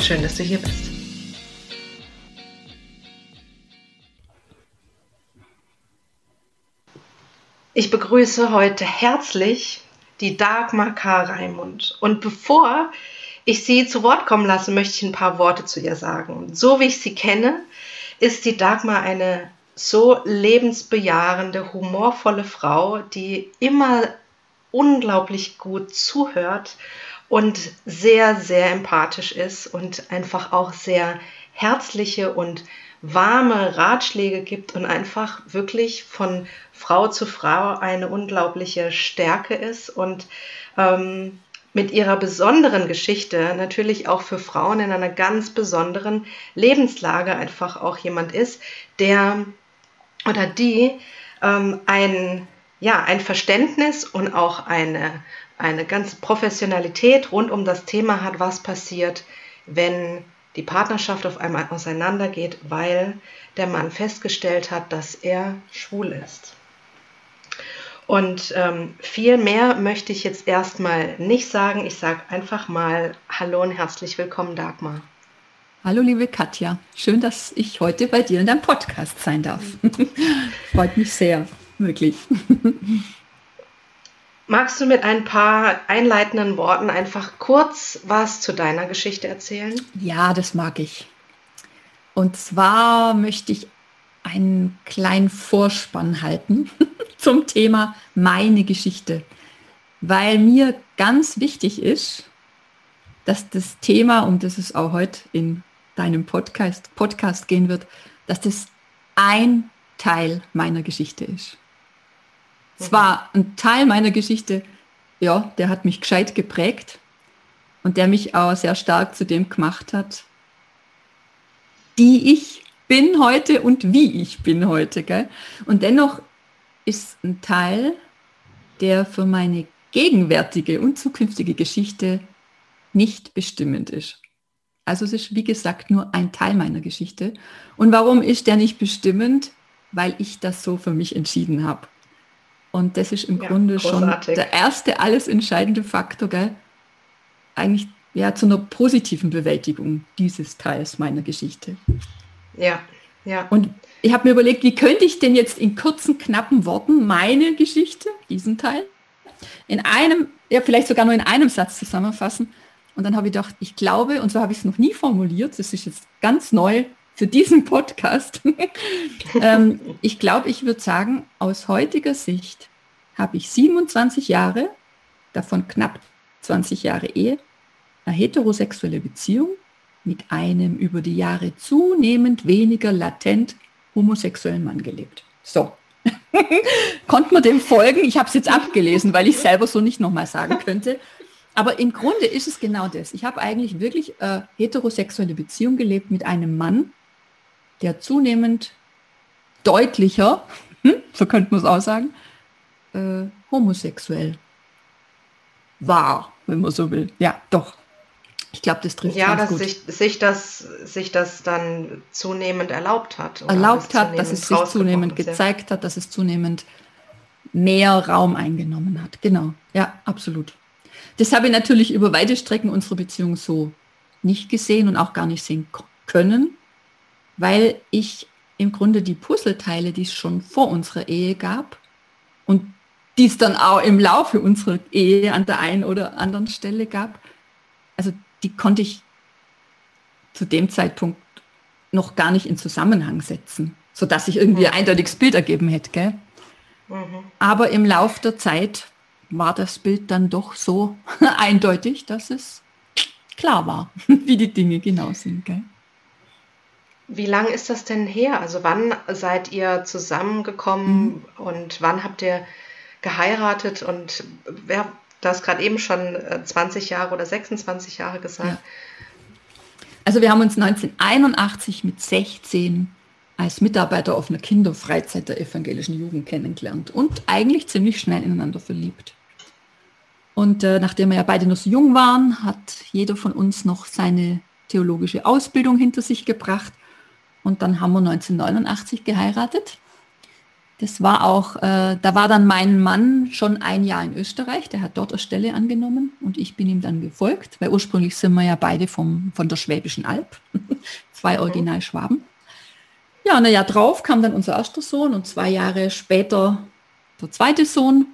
Schön, dass du hier bist. Ich begrüße heute herzlich die Dagmar K. Raimund. Und bevor ich sie zu Wort kommen lasse, möchte ich ein paar Worte zu ihr sagen. So wie ich sie kenne, ist die Dagmar eine so lebensbejahende, humorvolle Frau, die immer unglaublich gut zuhört und sehr, sehr empathisch ist und einfach auch sehr herzliche und warme Ratschläge gibt und einfach wirklich von Frau zu Frau eine unglaubliche Stärke ist und ähm, mit ihrer besonderen Geschichte natürlich auch für Frauen in einer ganz besonderen Lebenslage einfach auch jemand ist, der oder die ähm, ein, ja, ein Verständnis und auch eine, eine ganze Professionalität rund um das Thema hat, was passiert, wenn die Partnerschaft auf einmal auseinandergeht, weil der Mann festgestellt hat, dass er schwul ist. Und ähm, viel mehr möchte ich jetzt erstmal nicht sagen. Ich sage einfach mal Hallo und herzlich willkommen, Dagmar. Hallo, liebe Katja. Schön, dass ich heute bei dir in deinem Podcast sein darf. Freut mich sehr, wirklich. Magst du mit ein paar einleitenden Worten einfach kurz was zu deiner Geschichte erzählen? Ja, das mag ich. Und zwar möchte ich einen kleinen Vorspann halten zum Thema meine Geschichte, weil mir ganz wichtig ist, dass das Thema, um das es auch heute in deinem Podcast, Podcast gehen wird, dass das ein Teil meiner Geschichte ist. Es war ein Teil meiner Geschichte, ja, der hat mich gescheit geprägt und der mich auch sehr stark zu dem gemacht hat, die ich bin heute und wie ich bin heute. Gell? Und dennoch ist ein Teil, der für meine gegenwärtige und zukünftige Geschichte nicht bestimmend ist. Also es ist, wie gesagt, nur ein Teil meiner Geschichte. Und warum ist der nicht bestimmend? Weil ich das so für mich entschieden habe. Und das ist im ja, Grunde großartig. schon der erste, alles entscheidende Faktor, gell? eigentlich ja, zu einer positiven Bewältigung dieses Teils meiner Geschichte. Ja, ja. Und ich habe mir überlegt, wie könnte ich denn jetzt in kurzen, knappen Worten meine Geschichte, diesen Teil, in einem, ja vielleicht sogar nur in einem Satz zusammenfassen. Und dann habe ich gedacht, ich glaube, und so habe ich es noch nie formuliert, das ist jetzt ganz neu für diesen Podcast. ähm, ich glaube, ich würde sagen, aus heutiger Sicht habe ich 27 Jahre, davon knapp 20 Jahre Ehe, eine heterosexuelle Beziehung mit einem über die Jahre zunehmend weniger latent homosexuellen Mann gelebt. So. Konnte man dem folgen? Ich habe es jetzt abgelesen, weil ich selber so nicht nochmal sagen könnte. Aber im Grunde ist es genau das. Ich habe eigentlich wirklich äh, heterosexuelle Beziehung gelebt mit einem Mann, der zunehmend deutlicher, hm, so könnte man es auch sagen, äh, homosexuell war, wenn man so will. Ja, doch. Ich glaube, das trifft Ja, dass gut. Sich, sich, das, sich das dann zunehmend erlaubt hat. Erlaubt hat, dass es sich zunehmend gezeigt hat, dass es zunehmend mehr Raum eingenommen hat. Genau, ja, absolut. Das habe ich natürlich über weite Strecken unserer Beziehung so nicht gesehen und auch gar nicht sehen können, weil ich im Grunde die Puzzleteile, die es schon vor unserer Ehe gab und die es dann auch im Laufe unserer Ehe an der einen oder anderen Stelle gab, also die konnte ich zu dem Zeitpunkt noch gar nicht in Zusammenhang setzen, sodass ich irgendwie ein eindeutiges Bild ergeben hätte. Mhm. Aber im Lauf der Zeit war das Bild dann doch so eindeutig, dass es klar war, wie die Dinge genau sind. Gell? Wie lange ist das denn her? Also wann seid ihr zusammengekommen mhm. und wann habt ihr geheiratet und wer, du hast gerade eben schon 20 äh, Jahre oder 26 Jahre gesagt. Ja. Also wir haben uns 1981 mit 16 als Mitarbeiter auf einer Kinderfreizeit der evangelischen Jugend kennengelernt und eigentlich ziemlich schnell ineinander verliebt. Und äh, nachdem wir ja beide noch so jung waren, hat jeder von uns noch seine theologische Ausbildung hinter sich gebracht. Und dann haben wir 1989 geheiratet. Das war auch, äh, da war dann mein Mann schon ein Jahr in Österreich, der hat dort eine Stelle angenommen und ich bin ihm dann gefolgt, weil ursprünglich sind wir ja beide vom, von der Schwäbischen Alb, zwei Originalschwaben. Ja, und ein Jahr drauf kam dann unser erster Sohn und zwei Jahre später der zweite Sohn.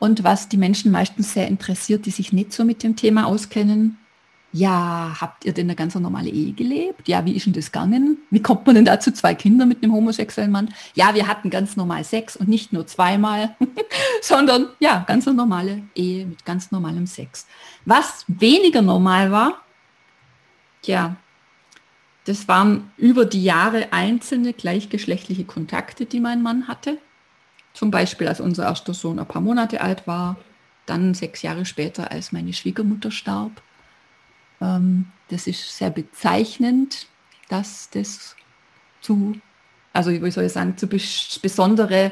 Und was die Menschen meistens sehr interessiert, die sich nicht so mit dem Thema auskennen, ja, habt ihr denn eine ganz normale Ehe gelebt? Ja, wie ist denn das gegangen? Wie kommt man denn dazu, zwei Kinder mit einem homosexuellen Mann? Ja, wir hatten ganz normal Sex und nicht nur zweimal, sondern ja, ganz normale Ehe mit ganz normalem Sex. Was weniger normal war, ja, das waren über die Jahre einzelne gleichgeschlechtliche Kontakte, die mein Mann hatte. Zum Beispiel, als unser erster Sohn ein paar Monate alt war, dann sechs Jahre später, als meine Schwiegermutter starb. Ähm, das ist sehr bezeichnend, dass das zu, also wie soll ich sagen, zu besondere,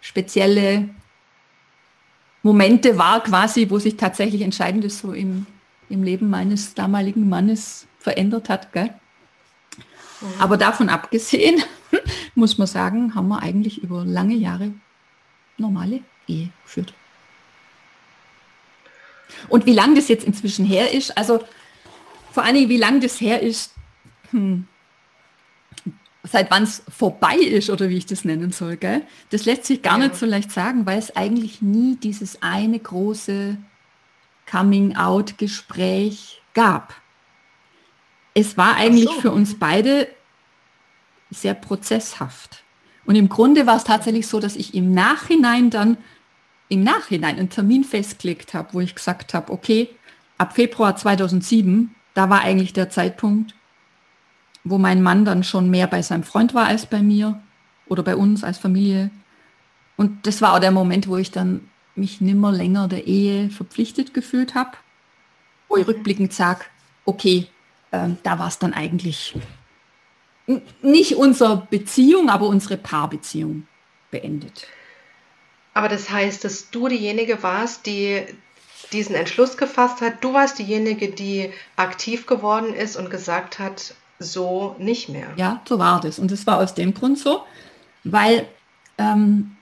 spezielle Momente war quasi, wo sich tatsächlich Entscheidendes so im, im Leben meines damaligen Mannes verändert hat. Gell? Mhm. Aber davon abgesehen, muss man sagen, haben wir eigentlich über lange Jahre normale Ehe geführt. Und wie lange das jetzt inzwischen her ist, also vor allen Dingen, wie lange das her ist, hm, seit wann es vorbei ist oder wie ich das nennen soll, gell? das lässt sich gar ja. nicht so leicht sagen, weil es eigentlich nie dieses eine große Coming-out-Gespräch gab. Es war eigentlich so. für uns beide sehr prozesshaft. Und im Grunde war es tatsächlich so, dass ich im Nachhinein dann, im Nachhinein einen Termin festgelegt habe, wo ich gesagt habe, okay, ab Februar 2007, da war eigentlich der Zeitpunkt, wo mein Mann dann schon mehr bei seinem Freund war als bei mir oder bei uns als Familie. Und das war auch der Moment, wo ich dann mich nimmer länger der Ehe verpflichtet gefühlt habe, wo ich rückblickend sage, okay, äh, da war es dann eigentlich nicht unsere Beziehung, aber unsere Paarbeziehung beendet. Aber das heißt, dass du diejenige warst, die diesen Entschluss gefasst hat. Du warst diejenige, die aktiv geworden ist und gesagt hat, so nicht mehr. Ja, so war das. Und es war aus dem Grund so, weil ähm,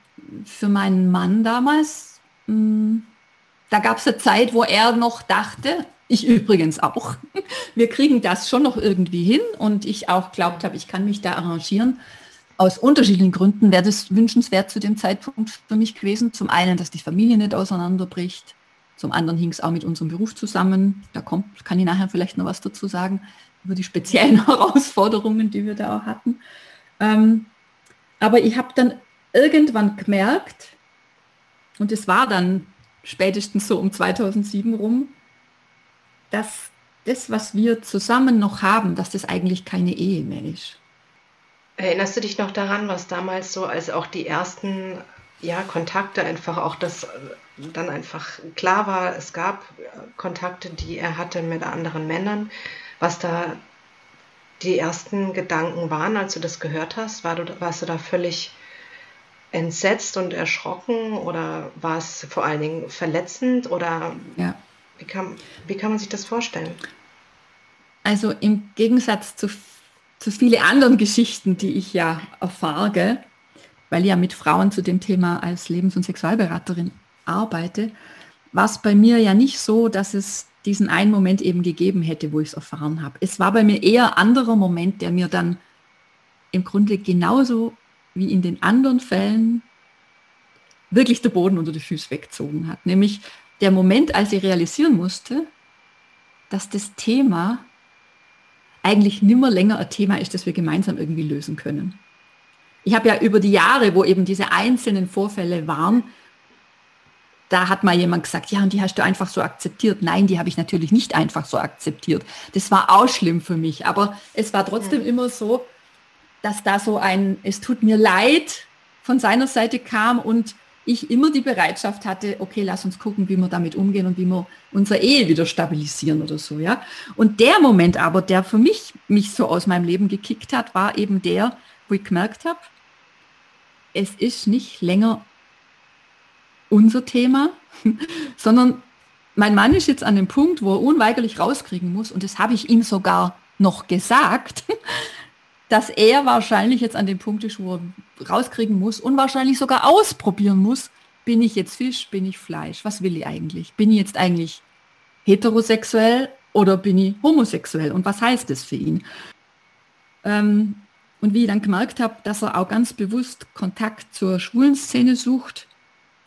für meinen Mann damals, mh, hm, da gab es eine Zeit, wo er noch dachte, ich übrigens auch. Wir kriegen das schon noch irgendwie hin und ich auch glaubt habe, ich kann mich da arrangieren. Aus unterschiedlichen Gründen wäre das wünschenswert zu dem Zeitpunkt für mich gewesen. Zum einen, dass die Familie nicht auseinanderbricht. Zum anderen hing es auch mit unserem Beruf zusammen. Da kommt, kann ich nachher vielleicht noch was dazu sagen, über die speziellen Herausforderungen, die wir da auch hatten. Ähm, aber ich habe dann irgendwann gemerkt, und es war dann spätestens so um 2007 rum, dass das, was wir zusammen noch haben, dass das eigentlich keine Ehe mehr ist. Erinnerst du dich noch daran, was damals so, als auch die ersten ja, Kontakte einfach auch das dann einfach klar war, es gab Kontakte, die er hatte mit anderen Männern, was da die ersten Gedanken waren, als du das gehört hast? War du, warst du da völlig entsetzt und erschrocken oder war es vor allen Dingen verletzend oder ja. Wie kann, wie kann man sich das vorstellen? Also im Gegensatz zu, zu vielen anderen Geschichten, die ich ja erfahre, weil ich ja mit Frauen zu dem Thema als Lebens- und Sexualberaterin arbeite, war es bei mir ja nicht so, dass es diesen einen Moment eben gegeben hätte, wo ich es erfahren habe. Es war bei mir eher anderer Moment, der mir dann im Grunde genauso wie in den anderen Fällen wirklich der Boden unter die Füße weggezogen hat. Nämlich der Moment, als ich realisieren musste, dass das Thema eigentlich nimmer länger ein Thema ist, das wir gemeinsam irgendwie lösen können. Ich habe ja über die Jahre, wo eben diese einzelnen Vorfälle waren, da hat mal jemand gesagt, ja, und die hast du einfach so akzeptiert. Nein, die habe ich natürlich nicht einfach so akzeptiert. Das war auch schlimm für mich. Aber es war trotzdem ja. immer so, dass da so ein, es tut mir leid von seiner Seite kam und ich immer die Bereitschaft hatte, okay, lass uns gucken, wie wir damit umgehen und wie wir unsere Ehe wieder stabilisieren oder so, ja. Und der Moment aber, der für mich mich so aus meinem Leben gekickt hat, war eben der, wo ich gemerkt habe, es ist nicht länger unser Thema, sondern mein Mann ist jetzt an dem Punkt, wo er unweigerlich rauskriegen muss, und das habe ich ihm sogar noch gesagt, dass er wahrscheinlich jetzt an dem Punkt ist, wo er rauskriegen muss und wahrscheinlich sogar ausprobieren muss, bin ich jetzt Fisch, bin ich Fleisch, was will ich eigentlich? Bin ich jetzt eigentlich heterosexuell oder bin ich homosexuell? Und was heißt das für ihn? Ähm, und wie ich dann gemerkt habe, dass er auch ganz bewusst Kontakt zur schwulen Szene sucht,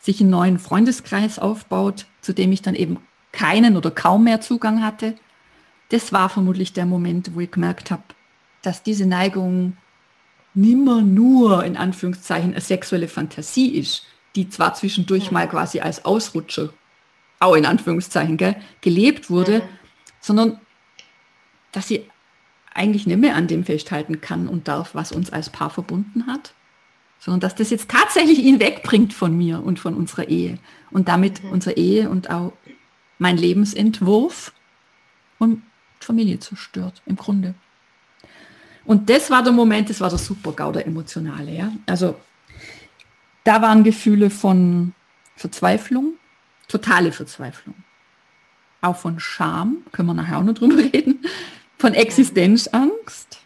sich einen neuen Freundeskreis aufbaut, zu dem ich dann eben keinen oder kaum mehr Zugang hatte, das war vermutlich der Moment, wo ich gemerkt habe, dass diese Neigung nimmer nur in Anführungszeichen eine sexuelle Fantasie ist, die zwar zwischendurch mal quasi als Ausrutscher, auch in Anführungszeichen, gell, gelebt wurde, sondern dass sie eigentlich nicht mehr an dem festhalten kann und darf, was uns als Paar verbunden hat, sondern dass das jetzt tatsächlich ihn wegbringt von mir und von unserer Ehe und damit mhm. unsere Ehe und auch mein Lebensentwurf und Familie zerstört, im Grunde. Und das war der Moment, das war der Super-GAU, der emotionale. Ja? Also da waren Gefühle von Verzweiflung, totale Verzweiflung. Auch von Scham, können wir nachher auch noch drüber reden, von Existenzangst.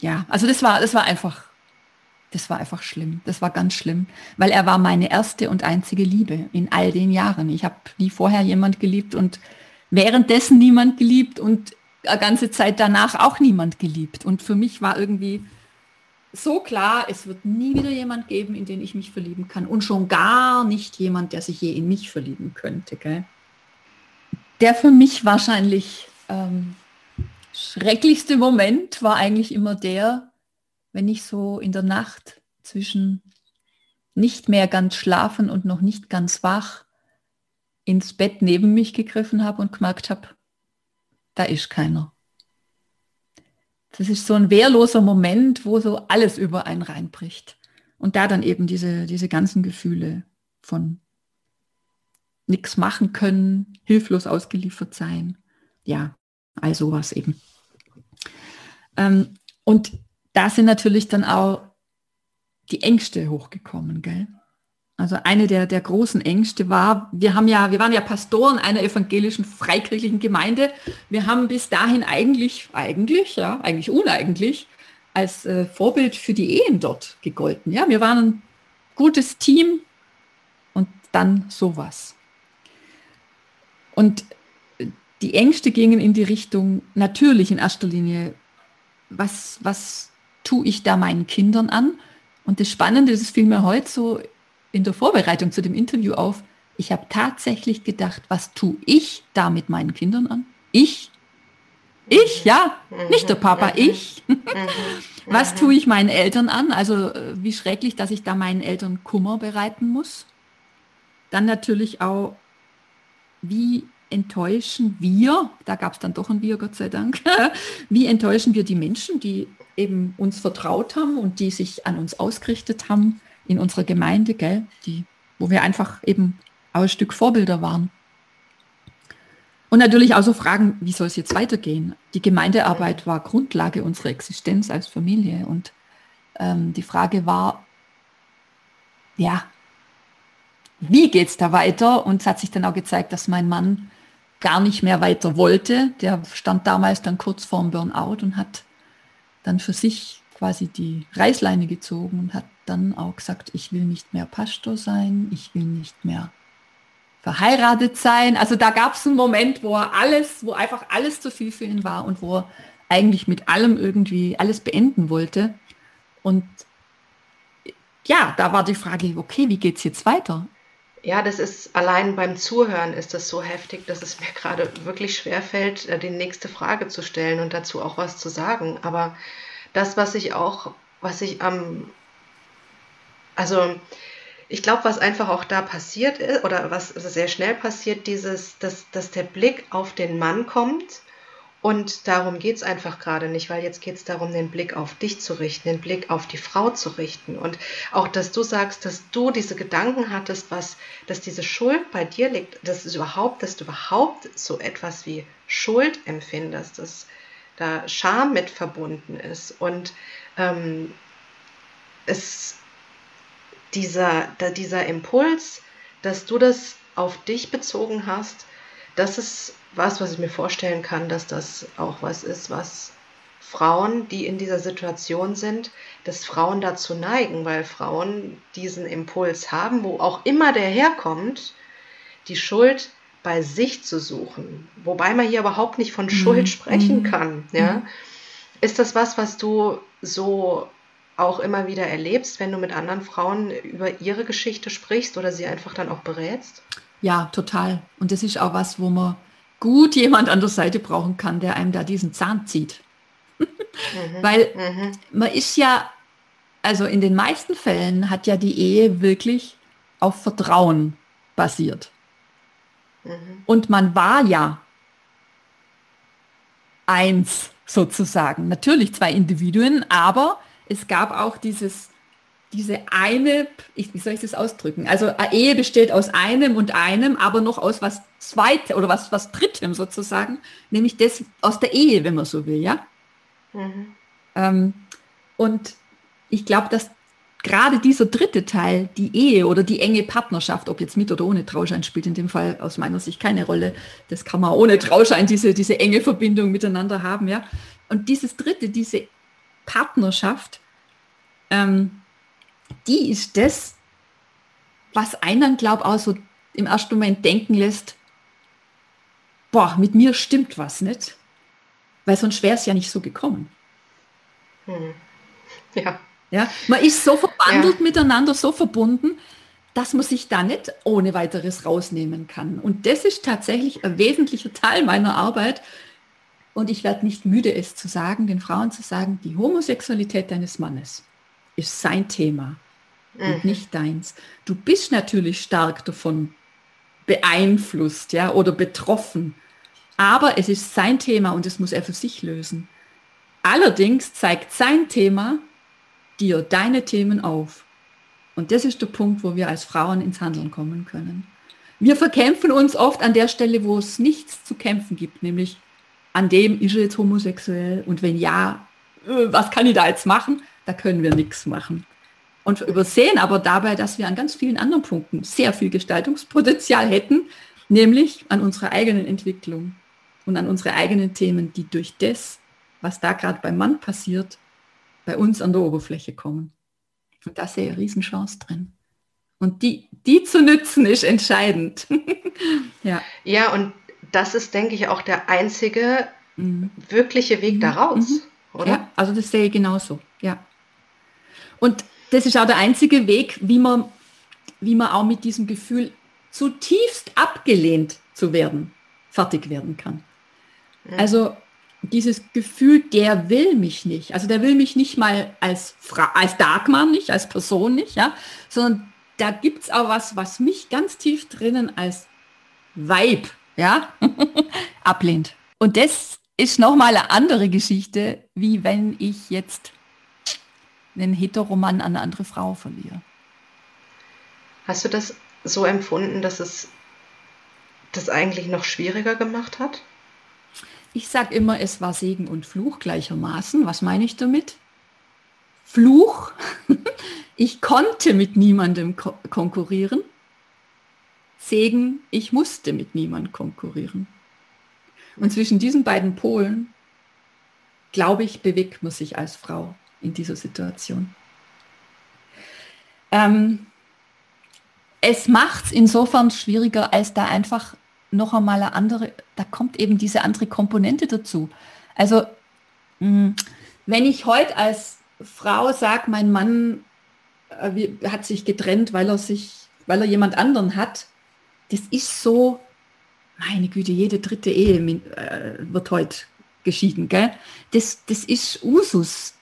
Ja, also das war, das war einfach, das war einfach schlimm. Das war ganz schlimm, weil er war meine erste und einzige Liebe in all den Jahren. Ich habe nie vorher jemand geliebt und währenddessen niemand geliebt und eine ganze Zeit danach auch niemand geliebt. Und für mich war irgendwie so klar, es wird nie wieder jemand geben, in den ich mich verlieben kann. Und schon gar nicht jemand, der sich je in mich verlieben könnte. Gell? Der für mich wahrscheinlich ähm, schrecklichste Moment war eigentlich immer der, wenn ich so in der Nacht zwischen nicht mehr ganz schlafen und noch nicht ganz wach ins Bett neben mich gegriffen habe und gemerkt habe, da ist keiner. Das ist so ein wehrloser Moment, wo so alles über einen reinbricht. Und da dann eben diese, diese ganzen Gefühle von nichts machen können, hilflos ausgeliefert sein. Ja, all sowas eben. Ähm, und da sind natürlich dann auch die Ängste hochgekommen, gell? Also eine der, der großen Ängste war, wir haben ja, wir waren ja Pastoren einer evangelischen freikirchlichen Gemeinde. Wir haben bis dahin eigentlich, eigentlich, ja, eigentlich uneigentlich, als äh, Vorbild für die Ehen dort gegolten. Ja, wir waren ein gutes Team und dann sowas. Und die Ängste gingen in die Richtung, natürlich in erster Linie, was, was tue ich da meinen Kindern an? Und das Spannende, das fiel mir heute so in der Vorbereitung zu dem Interview auf, ich habe tatsächlich gedacht, was tue ich da mit meinen Kindern an? Ich? Ich, ja, nicht der Papa, ich. was tue ich meinen Eltern an? Also äh, wie schrecklich, dass ich da meinen Eltern Kummer bereiten muss. Dann natürlich auch, wie enttäuschen wir, da gab es dann doch ein Wir, Gott sei Dank, wie enttäuschen wir die Menschen, die eben uns vertraut haben und die sich an uns ausgerichtet haben in unserer Gemeinde, gell, die, wo wir einfach eben auch ein Stück Vorbilder waren. Und natürlich auch so Fragen, wie soll es jetzt weitergehen? Die Gemeindearbeit war Grundlage unserer Existenz als Familie. Und ähm, die Frage war, ja, wie geht es da weiter? Und es hat sich dann auch gezeigt, dass mein Mann gar nicht mehr weiter wollte. Der stand damals dann kurz vorm Burnout und hat dann für sich quasi die Reißleine gezogen und hat dann auch gesagt, ich will nicht mehr Pastor sein, ich will nicht mehr verheiratet sein. Also da gab es einen Moment, wo er alles, wo einfach alles zu viel für ihn war und wo er eigentlich mit allem irgendwie alles beenden wollte. Und ja, da war die Frage, okay, wie geht es jetzt weiter? Ja, das ist allein beim Zuhören ist das so heftig, dass es mir gerade wirklich schwer fällt, äh, die nächste Frage zu stellen und dazu auch was zu sagen. Aber das, was ich auch, was ich am, also ich glaube, was einfach auch da passiert ist, oder was sehr schnell passiert, dieses, dass, dass der Blick auf den Mann kommt Und darum geht es einfach gerade nicht, weil jetzt geht es darum, den Blick auf dich zu richten, den Blick auf die Frau zu richten. Und auch, dass du sagst, dass du diese Gedanken hattest, was, dass diese Schuld bei dir liegt, dass es überhaupt, dass du überhaupt so etwas wie Schuld empfindest, dass da Scham mit verbunden ist. Und ähm, es dieser, dieser Impuls, dass du das auf dich bezogen hast, das ist was, was ich mir vorstellen kann, dass das auch was ist, was Frauen, die in dieser Situation sind, dass Frauen dazu neigen, weil Frauen diesen Impuls haben, wo auch immer der herkommt, die Schuld bei sich zu suchen. Wobei man hier überhaupt nicht von Schuld mhm. sprechen mhm. kann. Ja? Ist das was, was du so auch immer wieder erlebst, wenn du mit anderen Frauen über ihre Geschichte sprichst oder sie einfach dann auch berätst? Ja, total. Und das ist auch was, wo man gut jemand an der Seite brauchen kann, der einem da diesen Zahn zieht. mhm. Weil mhm. man ist ja, also in den meisten Fällen hat ja die Ehe wirklich auf Vertrauen basiert. Mhm. Und man war ja eins sozusagen. Natürlich zwei Individuen, aber es gab auch dieses diese eine, ich, wie soll ich das ausdrücken? Also eine Ehe besteht aus einem und einem, aber noch aus was zweitem oder was, was drittem sozusagen, nämlich das aus der Ehe, wenn man so will, ja. Mhm. Ähm, und ich glaube, dass gerade dieser dritte Teil, die Ehe oder die enge Partnerschaft, ob jetzt mit oder ohne Trauschein, spielt in dem Fall aus meiner Sicht keine Rolle. Das kann man ohne Trauschein diese, diese enge Verbindung miteinander haben, ja. Und dieses dritte, diese Partnerschaft, ähm, die ist das, was einen, glaube auch so im ersten Moment denken lässt, boah, mit mir stimmt was nicht. Weil sonst wäre es ja nicht so gekommen. Hm. Ja. ja. Man ist so verbandelt ja. miteinander, so verbunden, dass man sich da nicht ohne weiteres rausnehmen kann. Und das ist tatsächlich ein wesentlicher Teil meiner Arbeit. Und ich werde nicht müde, es zu sagen, den Frauen zu sagen, die Homosexualität deines Mannes ist sein Thema mhm. und nicht deins. Du bist natürlich stark davon beeinflusst, ja, oder betroffen. Aber es ist sein Thema und es muss er für sich lösen. Allerdings zeigt sein Thema dir deine Themen auf. Und das ist der Punkt, wo wir als Frauen ins Handeln kommen können. Wir verkämpfen uns oft an der Stelle, wo es nichts zu kämpfen gibt, nämlich an dem ist er jetzt homosexuell und wenn ja, äh, was kann ich da jetzt machen? Da können wir nichts machen und übersehen aber dabei, dass wir an ganz vielen anderen Punkten sehr viel Gestaltungspotenzial hätten, nämlich an unserer eigenen Entwicklung und an unsere eigenen Themen, die durch das, was da gerade beim Mann passiert, bei uns an der Oberfläche kommen. Und da sehe ich eine Riesenchance drin. Und die, die zu nützen, ist entscheidend. ja. ja, und das ist, denke ich, auch der einzige mhm. wirkliche Weg mhm. daraus, mhm. oder? Ja, also das sehe ich genauso, ja. Und das ist auch der einzige Weg, wie man, wie man auch mit diesem Gefühl zutiefst abgelehnt zu werden, fertig werden kann. Also dieses Gefühl, der will mich nicht. Also der will mich nicht mal als, Fra als Darkman nicht, als Person nicht, ja, sondern da gibt es auch was, was mich ganz tief drinnen als Weib, ja, ablehnt. Und das ist nochmal eine andere Geschichte, wie wenn ich jetzt einen Heteroman an eine andere Frau verliere. Hast du das so empfunden, dass es das eigentlich noch schwieriger gemacht hat? Ich sage immer, es war Segen und Fluch gleichermaßen. Was meine ich damit? Fluch, ich konnte mit niemandem ko konkurrieren. Segen, ich musste mit niemandem konkurrieren. Und zwischen diesen beiden Polen, glaube ich, bewegt man sich als Frau in dieser Situation. Ähm, es macht es insofern schwieriger, als da einfach noch einmal eine andere, da kommt eben diese andere Komponente dazu. Also mh, hm, wenn ich heute als Frau sage, mein Mann äh, hat sich getrennt, weil er sich, weil er jemand anderen hat, das ist so, meine Güte, jede dritte Ehe äh, wird heute geschieden, gell? Das, das ist Usus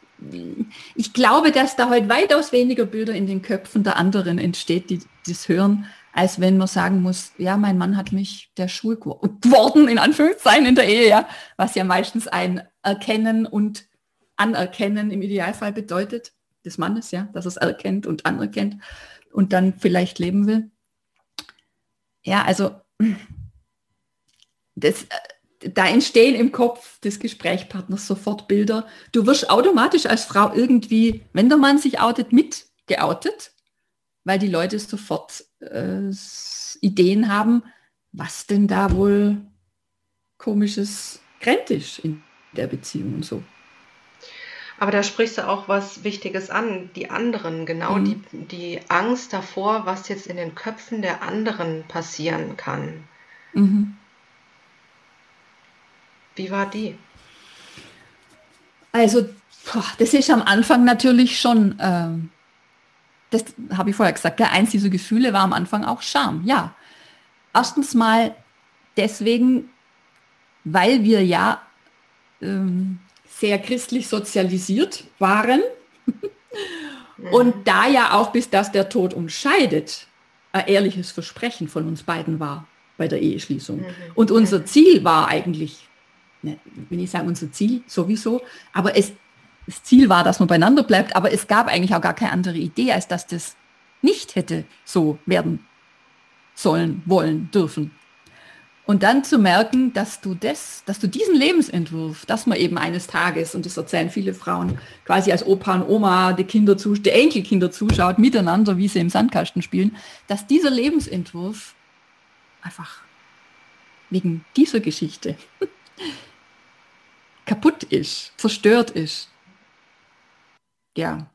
ich glaube, dass da heute weitaus weniger Bilder in den Köpfen der anderen entsteht, die das hören, als wenn man sagen muss, ja, mein Mann hat mich der Schul geworden, in Anführungszeichen in der Ehe, ja, was ja meistens ein Erkennen und Anerkennen im Idealfall bedeutet, des Mannes, ja, dass es erkennt und anerkennt und dann vielleicht leben will. Ja, also das, äh, da entstehen im Kopf des Gesprächspartners sofort Bilder. Du wirst automatisch als Frau irgendwie, wenn der Mann sich outet, mit geoutet, weil die Leute sofort äh, Ideen haben, was denn da wohl komisches kräntisch in der Beziehung und so. Aber da sprichst du auch was Wichtiges an, die anderen, genau mhm. die, die Angst davor, was jetzt in den Köpfen der anderen passieren kann. Mhm. Wie war die? Also, das ist am Anfang natürlich schon, ähm, das habe ich vorher gesagt, eins dieser Gefühle war am Anfang auch Scham. Ja, erstens mal deswegen, weil wir ja ähm, sehr christlich sozialisiert waren und da ja auch bis dass der Tod uns scheidet, ein ehrliches Versprechen von uns beiden war bei der Eheschließung. Mhm. Und unser Ziel war eigentlich, wenn ich sage unser Ziel sowieso, aber es, das Ziel war, dass man beieinander bleibt, aber es gab eigentlich auch gar keine andere Idee, als dass das nicht hätte so werden sollen, wollen, dürfen. Und dann zu merken, dass du das, dass du diesen Lebensentwurf, dass man eben eines Tages, und das erzählen viele Frauen, quasi als Opa und Oma die Kinder zu, die Enkelkinder zuschaut, miteinander, wie sie im Sandkasten spielen, dass dieser Lebensentwurf einfach wegen dieser Geschichte kaputt ist, zerstört ist. Ja.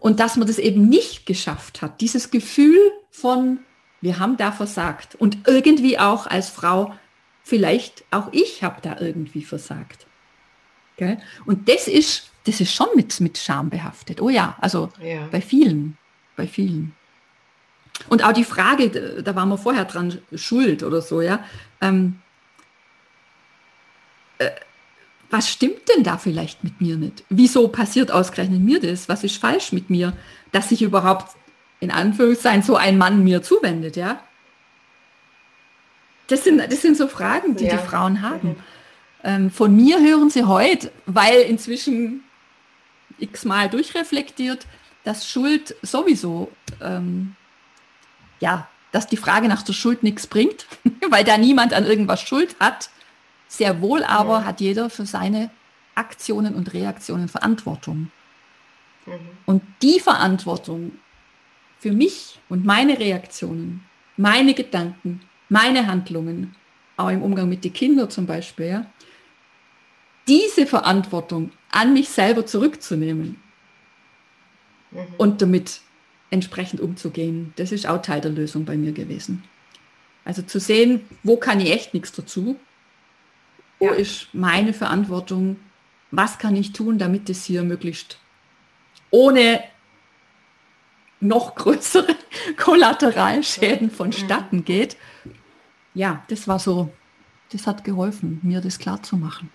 Und dass man das eben nicht geschafft hat, dieses Gefühl von wir haben da versagt. Und irgendwie auch als Frau, vielleicht auch ich habe da irgendwie versagt. Gell? Und das ist, das ist schon mit, mit Scham behaftet. Oh ja, also ja. bei vielen, bei vielen. Und auch die Frage, da waren wir vorher dran, Schuld oder so, ja. Ähm, äh, was stimmt denn da vielleicht mit mir nicht? Wieso passiert ausgerechnet mir das? Was ist falsch mit mir, dass ich überhaupt in Anführungszeichen so ein Mann mir zuwendet, ja? Das sind, das sind so Fragen, die ja. die Frauen haben. Mhm. Ähm, von mir hören sie heute, weil inzwischen x-mal durchreflektiert, dass Schuld sowieso, ähm, ja, dass die Frage nach der Schuld nichts bringt, weil da niemand an irgendwas Schuld hat. Sehr wohl aber ja. hat jeder für seine Aktionen und Reaktionen Verantwortung. Mhm. Und die Verantwortung für mich und meine Reaktionen, meine Gedanken, meine Handlungen, auch im Umgang mit den Kindern zum Beispiel, ja, diese Verantwortung an mich selber zurückzunehmen mhm. und damit entsprechend umzugehen, das ist auch Teil der Lösung bei mir gewesen. Also zu sehen, wo kann ich echt nichts dazu, wo ja. ist meine Verantwortung, was kann ich tun, damit es hier möglichst ohne noch größere Kollateralschäden vonstatten geht. Ja, das war so, das hat geholfen, mir das klar zu machen.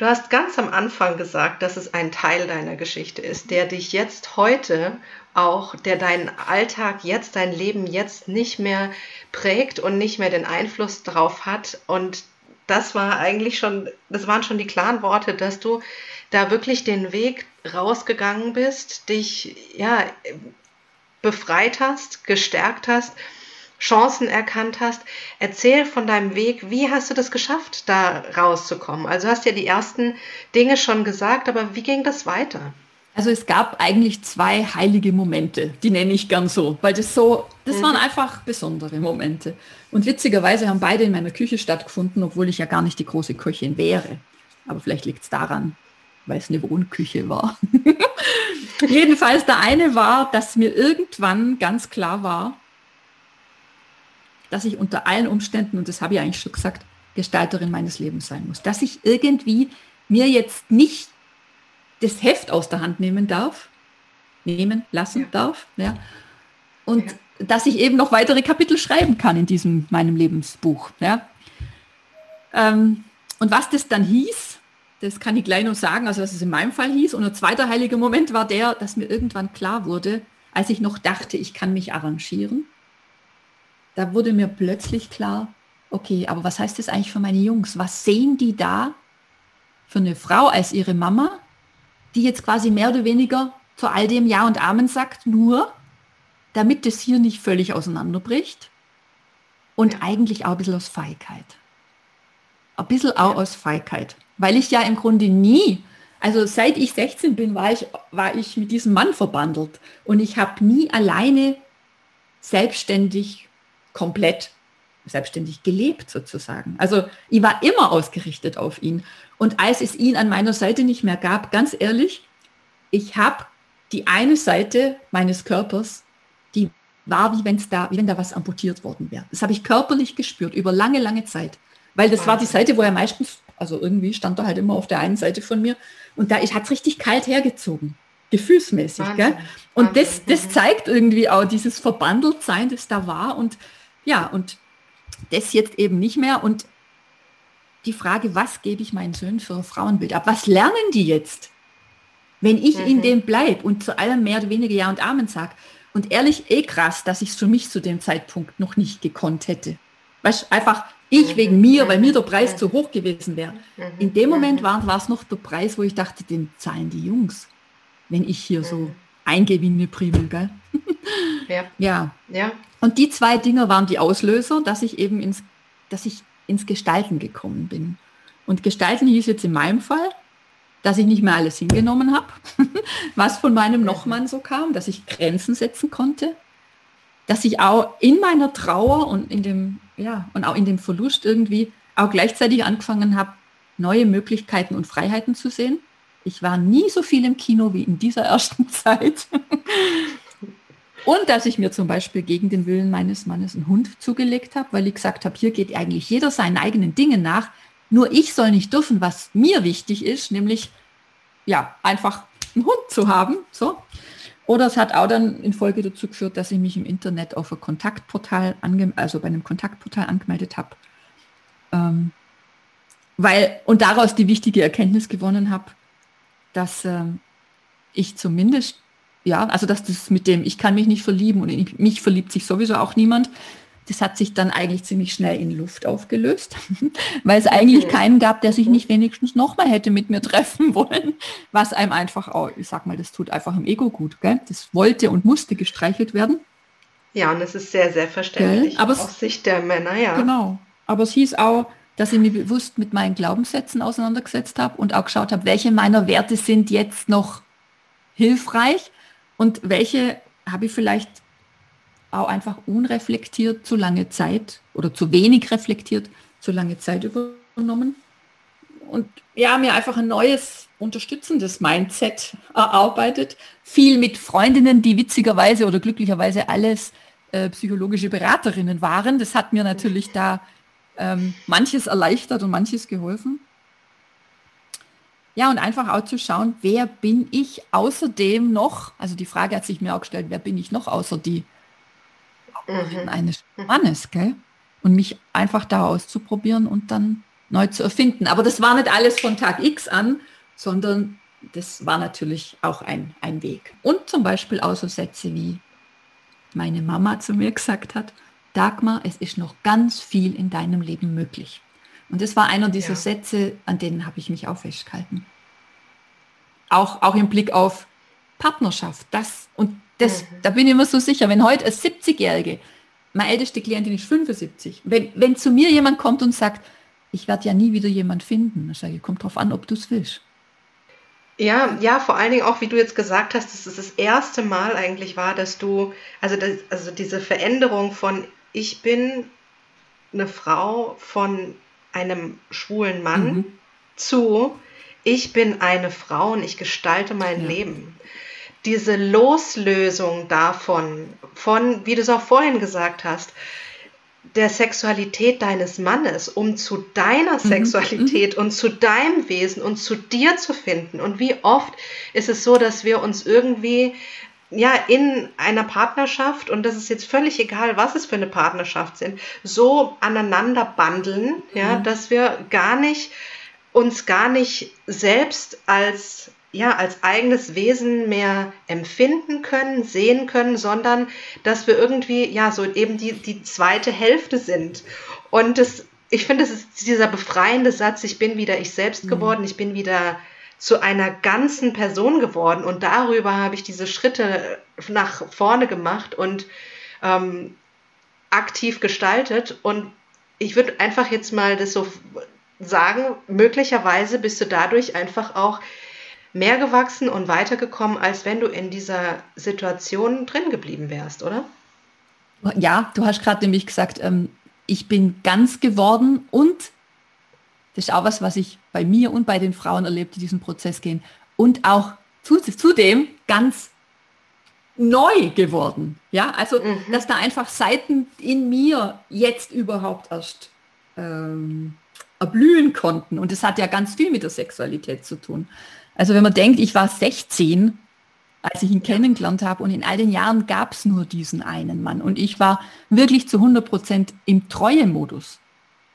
Du hast ganz am Anfang gesagt, dass es ein Teil deiner Geschichte ist, der dich jetzt heute auch, der deinen Alltag jetzt, dein Leben jetzt nicht mehr prägt und nicht mehr den Einfluss darauf hat. Und das war eigentlich schon, das waren schon die klaren Worte, dass du da wirklich den Weg rausgegangen bist, dich ja befreit hast, gestärkt hast, Chancen erkannt hast. Erzähl von deinem Weg, wie hast du das geschafft, da rauszukommen? Also hast ja die ersten Dinge schon gesagt, aber wie ging das weiter? Also es gab eigentlich zwei heilige Momente, die nenne ich gern so, weil das so, das mhm. waren einfach besondere Momente. Und witzigerweise haben beide in meiner Küche stattgefunden, obwohl ich ja gar nicht die große Köchin wäre. Aber vielleicht liegt es daran, weil es eine Wohnküche war. Jedenfalls der eine war, dass mir irgendwann ganz klar war, dass ich unter allen Umständen, und das habe ich eigentlich schon gesagt, Gestalterin meines Lebens sein muss. Dass ich irgendwie mir jetzt nicht das Heft aus der Hand nehmen darf, nehmen lassen ja. darf, ja, und ja. dass ich eben noch weitere Kapitel schreiben kann in diesem meinem Lebensbuch. Ja. Ähm, und was das dann hieß, das kann ich gleich noch sagen, also was es in meinem Fall hieß. Und ein zweiter heiliger Moment war der, dass mir irgendwann klar wurde, als ich noch dachte, ich kann mich arrangieren, da wurde mir plötzlich klar, okay, aber was heißt das eigentlich für meine Jungs? Was sehen die da für eine Frau als ihre Mama, die jetzt quasi mehr oder weniger zu all dem Ja und Amen sagt, nur damit das hier nicht völlig auseinanderbricht und ja. eigentlich auch ein bisschen aus Feigheit. Ein bisschen auch aus Feigheit, weil ich ja im Grunde nie, also seit ich 16 bin, war ich, war ich mit diesem Mann verbandelt und ich habe nie alleine selbstständig komplett selbstständig gelebt sozusagen. Also ich war immer ausgerichtet auf ihn. Und als es ihn an meiner Seite nicht mehr gab, ganz ehrlich, ich habe die eine Seite meines Körpers, die war wie, wenn's da, wie wenn da was amputiert worden wäre. Das habe ich körperlich gespürt über lange, lange Zeit. Weil das war die Seite, wo er meistens, also irgendwie stand er halt immer auf der einen Seite von mir und da hat es richtig kalt hergezogen gefühlsmäßig. Gell? Und Wahnsinn. das, das zeigt irgendwie auch dieses Verbandeltsein, das da war. Und ja, und das jetzt eben nicht mehr. Und die Frage, was gebe ich meinen Söhnen für ein Frauenbild ab? Was lernen die jetzt, wenn ich mhm. in dem bleibe und zu allem mehr oder weniger Ja und Amen sage? Und ehrlich, eh krass, dass ich es für mich zu dem Zeitpunkt noch nicht gekonnt hätte. Weißt einfach ich mhm. wegen mir, weil mir der Preis mhm. zu hoch gewesen wäre. Mhm. In dem Moment war es noch der Preis, wo ich dachte, den zahlen die Jungs, wenn ich hier so eine Primel, gell? Ja. ja. ja. Und die zwei Dinge waren die Auslöser, dass ich eben ins, dass ich ins Gestalten gekommen bin. Und Gestalten hieß jetzt in meinem Fall, dass ich nicht mehr alles hingenommen habe, was von meinem Nochmann so kam, dass ich Grenzen setzen konnte, dass ich auch in meiner Trauer und in dem, ja, und auch in dem Verlust irgendwie auch gleichzeitig angefangen habe, neue Möglichkeiten und Freiheiten zu sehen. Ich war nie so viel im Kino wie in dieser ersten Zeit. Und dass ich mir zum Beispiel gegen den Willen meines Mannes einen Hund zugelegt habe, weil ich gesagt habe, hier geht eigentlich jeder seinen eigenen Dingen nach. Nur ich soll nicht dürfen, was mir wichtig ist, nämlich ja, einfach einen Hund zu haben. So. Oder es hat auch dann in Folge dazu geführt, dass ich mich im Internet auf ein Kontaktportal, also bei einem Kontaktportal angemeldet habe. Ähm, weil, und daraus die wichtige Erkenntnis gewonnen habe, dass ähm, ich zumindest ja, also dass das mit dem, ich kann mich nicht verlieben und in mich verliebt sich sowieso auch niemand, das hat sich dann eigentlich ziemlich schnell in Luft aufgelöst, weil es eigentlich keinen gab, der sich nicht wenigstens nochmal hätte mit mir treffen wollen, was einem einfach auch, ich sag mal, das tut einfach im Ego gut, gell? Das wollte und musste gestreichelt werden. Ja, und es ist sehr, sehr verständlich Aber aus Sicht der Männer, ja. Genau. Aber es hieß auch, dass ich mich bewusst mit meinen Glaubenssätzen auseinandergesetzt habe und auch geschaut habe, welche meiner Werte sind jetzt noch hilfreich und welche habe ich vielleicht auch einfach unreflektiert zu lange Zeit oder zu wenig reflektiert zu lange Zeit übernommen. Und ja, mir einfach ein neues, unterstützendes Mindset erarbeitet. Viel mit Freundinnen, die witzigerweise oder glücklicherweise alles äh, psychologische Beraterinnen waren. Das hat mir natürlich da ähm, manches erleichtert und manches geholfen. Ja, und einfach auch zu schauen, wer bin ich außerdem noch, also die Frage hat sich mir auch gestellt, wer bin ich noch außer die mhm. eines Mannes, gell? Und mich einfach da auszuprobieren und dann neu zu erfinden. Aber das war nicht alles von Tag X an, sondern das war natürlich auch ein, ein Weg. Und zum Beispiel auch so Sätze wie meine Mama zu mir gesagt hat, Dagmar, es ist noch ganz viel in deinem Leben möglich. Und das war einer dieser ja. Sätze, an denen habe ich mich auch festgehalten. Auch, auch im Blick auf Partnerschaft. Das, und das, mhm. da bin ich mir so sicher, wenn heute eine 70-Jährige, meine älteste Klientin ist 75, wenn, wenn zu mir jemand kommt und sagt, ich werde ja nie wieder jemand finden, dann sage ich, kommt drauf an, ob du es willst. Ja, ja, vor allen Dingen auch, wie du jetzt gesagt hast, dass es das erste Mal eigentlich war, dass du, also, das, also diese Veränderung von ich bin eine Frau von einem schwulen Mann mhm. zu, ich bin eine Frau und ich gestalte mein ja. Leben. Diese Loslösung davon, von, wie du es auch vorhin gesagt hast, der Sexualität deines Mannes, um zu deiner mhm. Sexualität mhm. und zu deinem Wesen und zu dir zu finden. Und wie oft ist es so, dass wir uns irgendwie ja, in einer Partnerschaft, und das ist jetzt völlig egal, was es für eine Partnerschaft sind, so aneinander bandeln, ja, mhm. dass wir gar nicht, uns gar nicht selbst als ja, als eigenes Wesen mehr empfinden können, sehen können, sondern dass wir irgendwie, ja, so eben die, die zweite Hälfte sind. Und das, ich finde, es ist dieser befreiende Satz, ich bin wieder ich selbst mhm. geworden, ich bin wieder zu einer ganzen Person geworden. Und darüber habe ich diese Schritte nach vorne gemacht und ähm, aktiv gestaltet. Und ich würde einfach jetzt mal das so sagen, möglicherweise bist du dadurch einfach auch mehr gewachsen und weitergekommen, als wenn du in dieser Situation drin geblieben wärst, oder? Ja, du hast gerade nämlich gesagt, ähm, ich bin ganz geworden und das ist auch was, was ich bei mir und bei den Frauen erlebt, die diesen Prozess gehen. Und auch zudem ganz neu geworden. Ja, also mhm. dass da einfach Seiten in mir jetzt überhaupt erst ähm, erblühen konnten. Und das hat ja ganz viel mit der Sexualität zu tun. Also wenn man denkt, ich war 16, als ich ihn kennengelernt habe und in all den Jahren gab es nur diesen einen Mann und ich war wirklich zu 100 Prozent im Treue-Modus.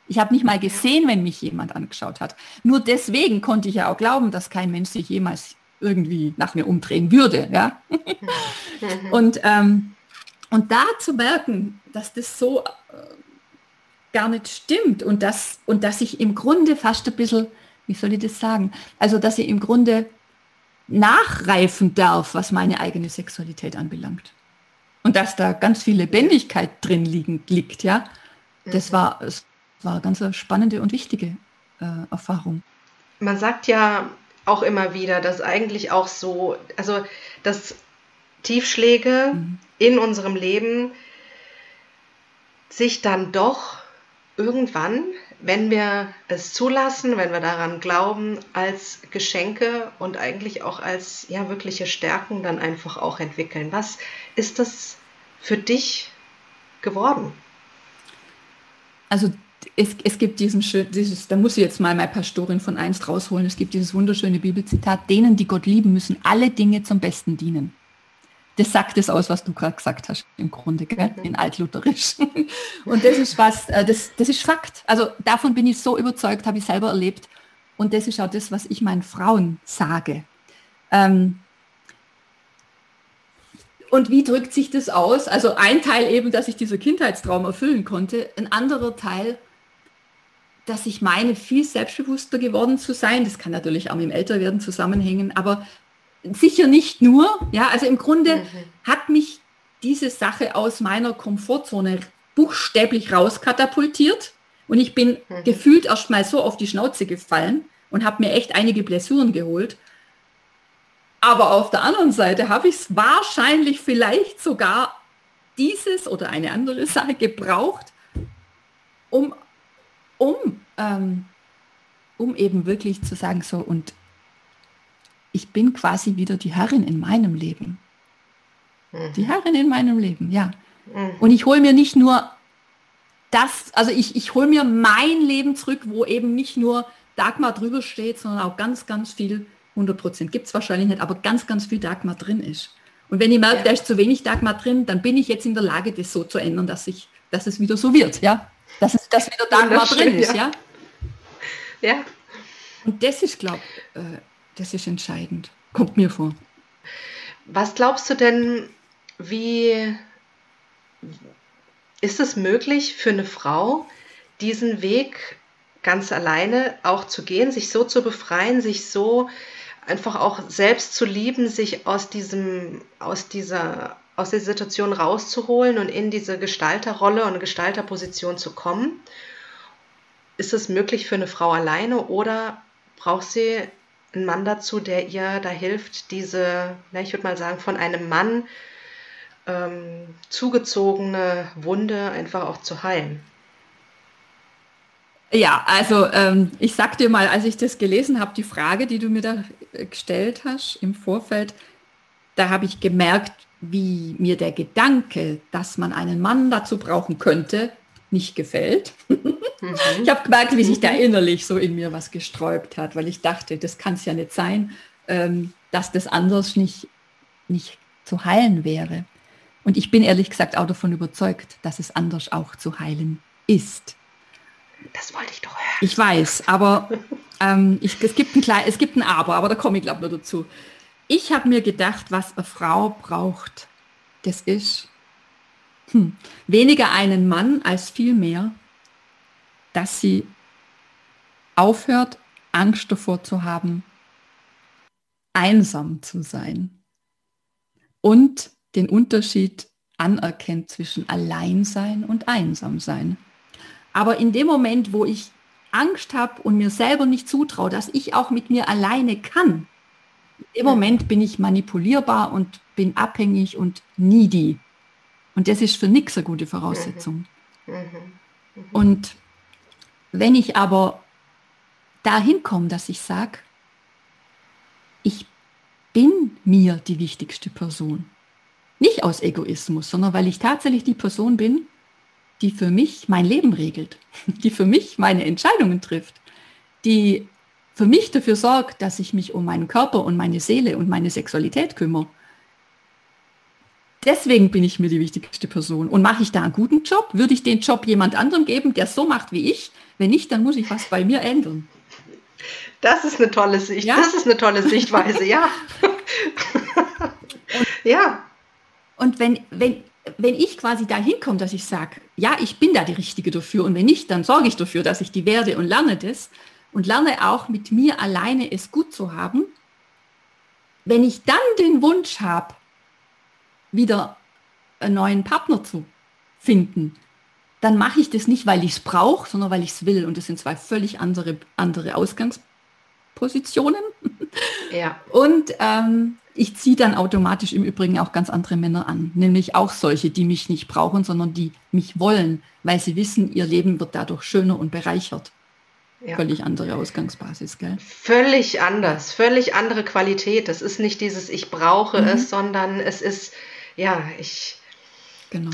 Ich habe nicht mal gesehen, wenn mich jemand angeschaut hat. Nur deswegen konnte ich ja auch glauben, dass kein Mensch sich jemals irgendwie nach mir umdrehen würde. Ja? und, ähm, und da zu merken, dass das so äh, gar nicht stimmt und dass, und dass ich im Grunde fast ein bisschen wie soll ich das sagen? Also, dass ich im Grunde nachreifen darf, was meine eigene Sexualität anbelangt. Und dass da ganz viel Lebendigkeit drin liegen, liegt, ja. Das mhm. war, es war eine ganz spannende und wichtige äh, Erfahrung. Man sagt ja auch immer wieder, dass eigentlich auch so, also dass Tiefschläge mhm. in unserem Leben sich dann doch irgendwann wenn wir es zulassen, wenn wir daran glauben, als Geschenke und eigentlich auch als ja wirkliche Stärken dann einfach auch entwickeln. Was ist das für dich geworden? Also es, es gibt diesen schön, dieses, da muss ich jetzt mal meine Pastorin von einst rausholen, es gibt dieses wunderschöne Bibelzitat, denen, die Gott lieben, müssen alle Dinge zum Besten dienen das sagt es aus, was du gerade gesagt hast, im Grunde, gell? Mhm. in altlutherisch. Und das ist was, äh, das, das ist Fakt. Also davon bin ich so überzeugt, habe ich selber erlebt. Und das ist auch das, was ich meinen Frauen sage. Ähm, und wie drückt sich das aus? Also ein Teil eben, dass ich dieser Kindheitstraum erfüllen konnte, ein anderer Teil, dass ich meine, viel selbstbewusster geworden zu sein. Das kann natürlich auch mit dem Älterwerden zusammenhängen, aber sicher nicht nur. Ja, also im Grunde mhm. hat mich diese Sache aus meiner Komfortzone buchstäblich rauskatapultiert und ich bin mhm. gefühlt erst mal so auf die Schnauze gefallen und habe mir echt einige Blessuren geholt. Aber auf der anderen Seite habe ich es wahrscheinlich vielleicht sogar dieses oder eine andere Sache gebraucht, um, um, ähm, um eben wirklich zu sagen, so und ich bin quasi wieder die Herrin in meinem Leben. Mhm. Die Herrin in meinem Leben, ja. Mhm. Und ich hole mir nicht nur das, also ich, ich hole mir mein Leben zurück, wo eben nicht nur Dagmar drüber steht, sondern auch ganz, ganz viel, 100 Prozent gibt es wahrscheinlich nicht, aber ganz, ganz viel Dagmar drin ist. Und wenn ich merke, ja. da ist zu wenig Dagmar drin, dann bin ich jetzt in der Lage, das so zu ändern, dass, ich, dass es wieder so wird, ja. Dass, es, dass wieder Dagmar drin ist, ja. ja. Und das ist, glaube ich, äh, das ist entscheidend. Kommt mir vor. Was glaubst du denn, wie ist es möglich für eine Frau, diesen Weg ganz alleine auch zu gehen, sich so zu befreien, sich so einfach auch selbst zu lieben, sich aus diesem, aus dieser, aus der Situation rauszuholen und in diese Gestalterrolle und Gestalterposition zu kommen? Ist es möglich für eine Frau alleine oder braucht sie einen Mann dazu, der ihr da hilft, diese, na, ich würde mal sagen, von einem Mann ähm, zugezogene Wunde einfach auch zu heilen. Ja, also ähm, ich sag dir mal, als ich das gelesen habe, die Frage, die du mir da äh, gestellt hast im Vorfeld, da habe ich gemerkt, wie mir der Gedanke, dass man einen Mann dazu brauchen könnte, nicht gefällt. Mhm. Ich habe gemerkt, wie sich da mhm. innerlich so in mir was gesträubt hat, weil ich dachte, das kann es ja nicht sein, ähm, dass das anders nicht, nicht zu heilen wäre. Und ich bin ehrlich gesagt auch davon überzeugt, dass es anders auch zu heilen ist. Das wollte ich doch hören. Ich weiß, aber ähm, ich, es, gibt ein klein, es gibt ein Aber, aber da komme ich glaube noch dazu. Ich habe mir gedacht, was eine Frau braucht, das ist hm, weniger einen Mann als vielmehr, dass sie aufhört, Angst davor zu haben, einsam zu sein und den Unterschied anerkennt zwischen Alleinsein und Einsamsein. Aber in dem Moment, wo ich Angst habe und mir selber nicht zutraue, dass ich auch mit mir alleine kann, im Moment bin ich manipulierbar und bin abhängig und needy. Und das ist für nichts eine gute Voraussetzung. Mhm. Und wenn ich aber dahin komme, dass ich sage, ich bin mir die wichtigste Person. Nicht aus Egoismus, sondern weil ich tatsächlich die Person bin, die für mich mein Leben regelt, die für mich meine Entscheidungen trifft, die für mich dafür sorgt, dass ich mich um meinen Körper und meine Seele und meine Sexualität kümmere. Deswegen bin ich mir die wichtigste Person. Und mache ich da einen guten Job? Würde ich den Job jemand anderem geben, der so macht wie ich? Wenn nicht, dann muss ich was bei mir ändern. Das ist eine tolle Sicht. Ja? Das ist eine tolle Sichtweise, ja. und, ja. Und wenn, wenn, wenn ich quasi da hinkomme, dass ich sage, ja, ich bin da die Richtige dafür und wenn nicht, dann sorge ich dafür, dass ich die werde und lerne das, und lerne auch mit mir alleine es gut zu haben. Wenn ich dann den Wunsch habe, wieder einen neuen Partner zu finden, dann mache ich das nicht, weil ich es brauche, sondern weil ich es will. Und das sind zwei völlig andere, andere Ausgangspositionen. Ja. Und ähm, ich ziehe dann automatisch im Übrigen auch ganz andere Männer an, nämlich auch solche, die mich nicht brauchen, sondern die mich wollen, weil sie wissen, ihr Leben wird dadurch schöner und bereichert. Ja. Völlig andere Ausgangsbasis, gell? Völlig anders, völlig andere Qualität. Das ist nicht dieses Ich brauche mhm. es, sondern es ist, ja, ich. Genau.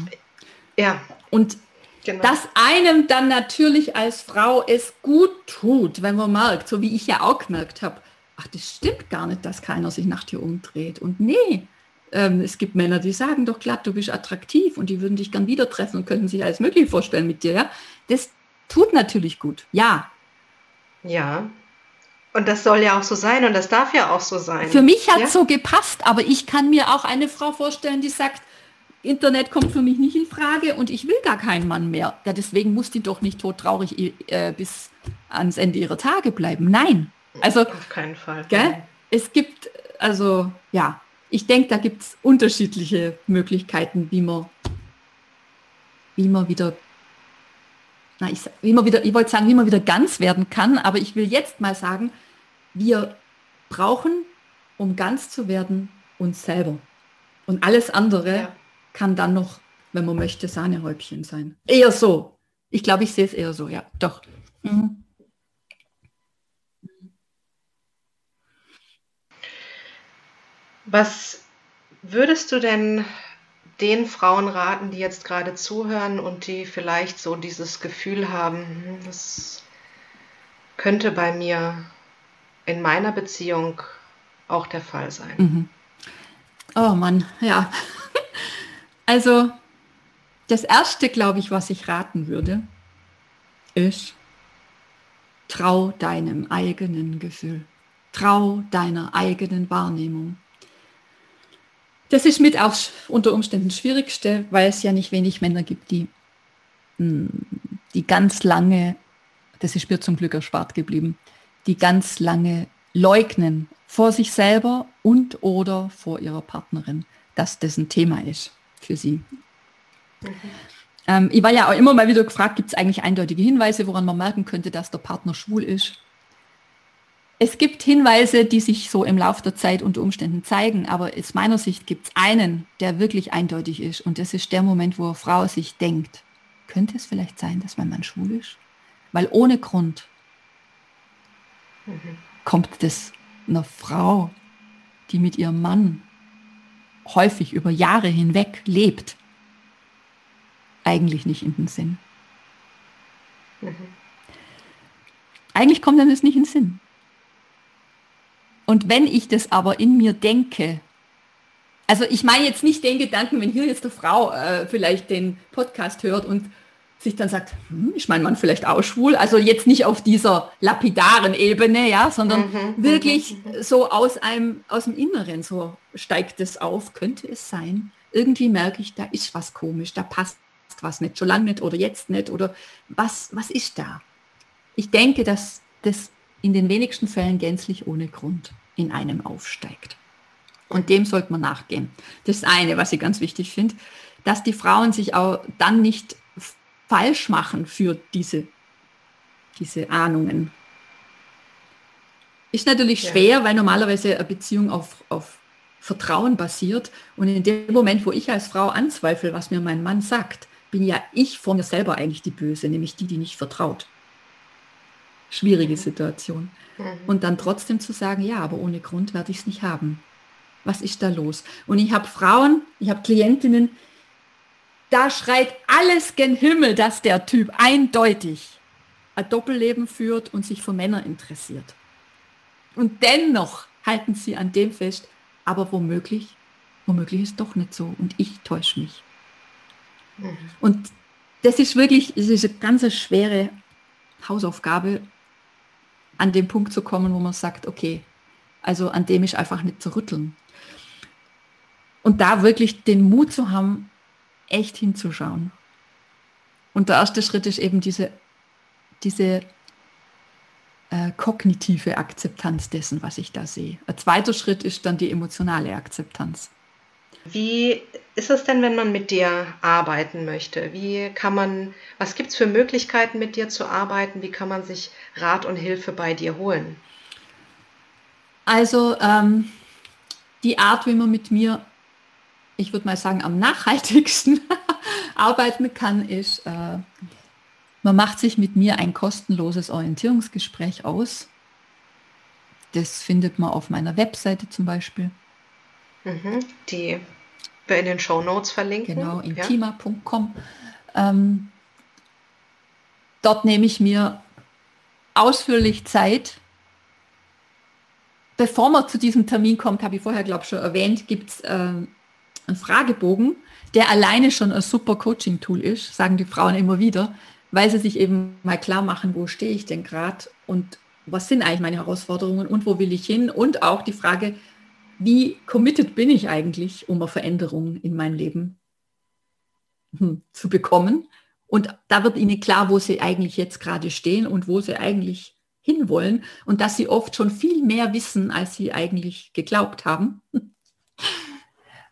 Ja. Und genau. dass einem dann natürlich als Frau es gut tut, wenn man merkt, so wie ich ja auch gemerkt habe, ach, das stimmt gar nicht, dass keiner sich nach dir umdreht. Und nee, ähm, es gibt Männer, die sagen doch glatt, du bist attraktiv und die würden dich gern wieder treffen und könnten sich alles Mögliche vorstellen mit dir. Ja? Das tut natürlich gut. Ja, ja. Und das soll ja auch so sein und das darf ja auch so sein. Für mich hat es ja? so gepasst, aber ich kann mir auch eine Frau vorstellen, die sagt, Internet kommt für mich nicht in Frage und ich will gar keinen Mann mehr. Ja, deswegen muss die doch nicht todtraurig äh, bis ans Ende ihrer Tage bleiben. Nein. Also auf keinen Fall. Gell? Es gibt, also ja, ich denke, da gibt es unterschiedliche Möglichkeiten, wie man, wie man wieder na, ich, wie man wieder, ich wollte sagen, wie man wieder ganz werden kann, aber ich will jetzt mal sagen, wir brauchen, um ganz zu werden, uns selber. Und alles andere ja. kann dann noch, wenn man möchte, Sahnehäubchen sein. Eher so. Ich glaube, ich sehe es eher so, ja, doch. Mhm. Was würdest du denn den Frauen raten, die jetzt gerade zuhören und die vielleicht so dieses Gefühl haben, hm, das könnte bei mir in meiner Beziehung auch der Fall sein. Mhm. Oh Mann, ja. Also das Erste, glaube ich, was ich raten würde, ist, trau deinem eigenen Gefühl, trau deiner eigenen Wahrnehmung. Das ist mit auch unter Umständen Schwierigste, weil es ja nicht wenig Männer gibt, die, hm, die ganz lange, das ist mir zum Glück erspart geblieben, die ganz lange leugnen vor sich selber und oder vor ihrer Partnerin, dass das ein Thema ist für sie. Mhm. Ähm, ich war ja auch immer mal wieder gefragt, gibt es eigentlich eindeutige Hinweise, woran man merken könnte, dass der Partner schwul ist? Es gibt Hinweise, die sich so im Laufe der Zeit unter Umständen zeigen, aber aus meiner Sicht gibt es einen, der wirklich eindeutig ist. Und das ist der Moment, wo eine Frau sich denkt, könnte es vielleicht sein, dass mein Mann schwul ist? Weil ohne Grund mhm. kommt das einer Frau, die mit ihrem Mann häufig über Jahre hinweg lebt, eigentlich nicht in den Sinn. Mhm. Eigentlich kommt dann das nicht in den Sinn. Und wenn ich das aber in mir denke, also ich meine jetzt nicht den Gedanken, wenn hier jetzt eine Frau äh, vielleicht den Podcast hört und sich dann sagt, hm, ist mein Mann vielleicht auch schwul? Also jetzt nicht auf dieser lapidaren Ebene, ja, sondern mhm, mhm wirklich mhm. so aus einem, aus dem Inneren so steigt es auf, könnte es sein. Irgendwie merke ich, da ist was komisch, da passt was nicht, schon lange nicht oder jetzt nicht oder was, was ist da? Ich denke, dass das in den wenigsten Fällen gänzlich ohne Grund in einem aufsteigt. Und dem sollte man nachgehen. Das eine, was ich ganz wichtig finde, dass die Frauen sich auch dann nicht falsch machen für diese, diese Ahnungen. Ist natürlich ja. schwer, weil normalerweise eine Beziehung auf, auf Vertrauen basiert. Und in dem Moment, wo ich als Frau anzweifle, was mir mein Mann sagt, bin ja ich vor mir selber eigentlich die Böse, nämlich die, die nicht vertraut. Schwierige. Situation. Mhm. Und dann trotzdem zu sagen, ja, aber ohne Grund werde ich es nicht haben. Was ist da los? Und ich habe Frauen, ich habe Klientinnen, da schreit alles gen Himmel, dass der Typ eindeutig ein Doppelleben führt und sich für Männer interessiert. Und dennoch halten sie an dem fest, aber womöglich, womöglich ist doch nicht so und ich täusche mich. Mhm. Und das ist wirklich, das ist eine ganz schwere Hausaufgabe, an den Punkt zu kommen, wo man sagt, okay, also an dem ist einfach nicht zu rütteln. Und da wirklich den Mut zu haben, echt hinzuschauen. Und der erste Schritt ist eben diese, diese äh, kognitive Akzeptanz dessen, was ich da sehe. Ein zweiter Schritt ist dann die emotionale Akzeptanz. Wie ist es denn, wenn man mit dir arbeiten möchte? Wie kann man, was gibt es für Möglichkeiten, mit dir zu arbeiten? Wie kann man sich Rat und Hilfe bei dir holen? Also ähm, die Art, wie man mit mir ich würde mal sagen, am nachhaltigsten arbeiten kann, ist, äh, man macht sich mit mir ein kostenloses Orientierungsgespräch aus. Das findet man auf meiner Webseite zum Beispiel. Mhm, die wir in den Show Notes verlinken. Genau, intima.com. Ja. Ähm, dort nehme ich mir ausführlich Zeit. Bevor man zu diesem Termin kommt, habe ich vorher, glaube ich, schon erwähnt, gibt es äh, einen Fragebogen, der alleine schon ein super Coaching-Tool ist, sagen die Frauen immer wieder, weil sie sich eben mal klar machen, wo stehe ich denn gerade und was sind eigentlich meine Herausforderungen und wo will ich hin und auch die Frage, wie committed bin ich eigentlich, um eine Veränderung in mein Leben hm, zu bekommen. Und da wird ihnen klar, wo sie eigentlich jetzt gerade stehen und wo sie eigentlich hinwollen und dass sie oft schon viel mehr wissen, als sie eigentlich geglaubt haben.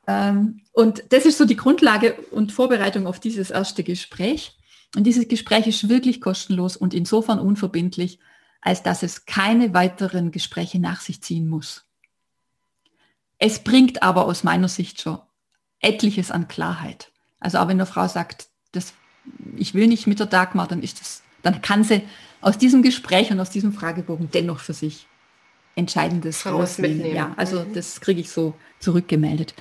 Ähm, und das ist so die Grundlage und Vorbereitung auf dieses erste Gespräch. Und dieses Gespräch ist wirklich kostenlos und insofern unverbindlich, als dass es keine weiteren Gespräche nach sich ziehen muss. Es bringt aber aus meiner Sicht schon etliches an Klarheit. Also auch wenn eine Frau sagt, das, ich will nicht mit der Dagmar, dann ist das, dann kann sie aus diesem Gespräch und aus diesem Fragebogen dennoch für sich Entscheidendes rausnehmen. Ja, also mhm. das kriege ich so zurückgemeldet.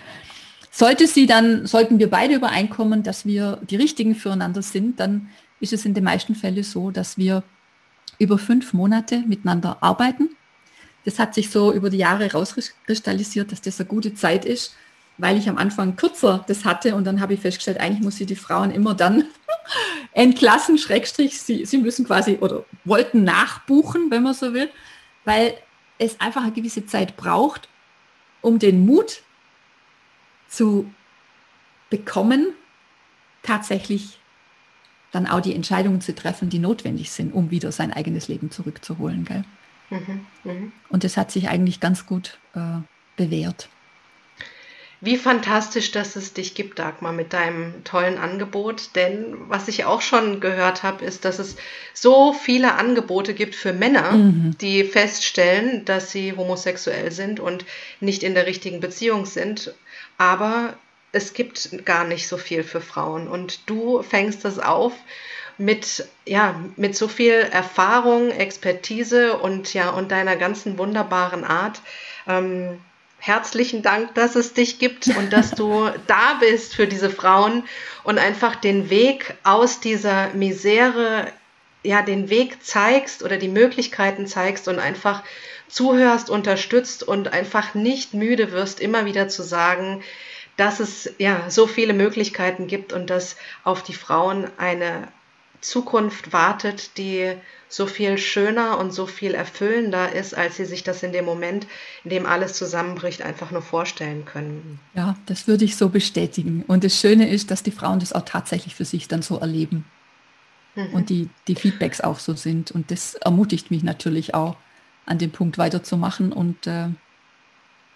Sollte sie dann, sollten wir beide übereinkommen, dass wir die richtigen füreinander sind, dann ist es in den meisten Fällen so, dass wir über fünf Monate miteinander arbeiten. Das hat sich so über die Jahre rauskristallisiert, dass das eine gute Zeit ist, weil ich am Anfang kürzer das hatte und dann habe ich festgestellt, eigentlich muss ich die Frauen immer dann entlassen, Schrägstrich, sie, sie müssen quasi oder wollten nachbuchen, wenn man so will, weil es einfach eine gewisse Zeit braucht, um den Mut zu bekommen, tatsächlich dann auch die Entscheidungen zu treffen, die notwendig sind, um wieder sein eigenes Leben zurückzuholen. Gell? Mhm, mh. Und das hat sich eigentlich ganz gut äh, bewährt. Wie fantastisch, dass es dich gibt, Dagmar, mit deinem tollen Angebot. Denn was ich auch schon gehört habe, ist, dass es so viele Angebote gibt für Männer, mhm. die feststellen, dass sie homosexuell sind und nicht in der richtigen Beziehung sind aber es gibt gar nicht so viel für Frauen und du fängst das auf mit ja mit so viel Erfahrung, Expertise und ja und deiner ganzen wunderbaren Art. Ähm, herzlichen Dank, dass es dich gibt und dass du da bist für diese Frauen und einfach den Weg aus dieser Misere, ja, den Weg zeigst oder die Möglichkeiten zeigst und einfach zuhörst, unterstützt und einfach nicht müde wirst, immer wieder zu sagen, dass es ja so viele Möglichkeiten gibt und dass auf die Frauen eine Zukunft wartet, die so viel schöner und so viel erfüllender ist, als sie sich das in dem Moment, in dem alles zusammenbricht, einfach nur vorstellen können. Ja, das würde ich so bestätigen. Und das Schöne ist, dass die Frauen das auch tatsächlich für sich dann so erleben. Mhm. Und die, die Feedbacks auch so sind. Und das ermutigt mich natürlich auch, an dem Punkt weiterzumachen. Und äh,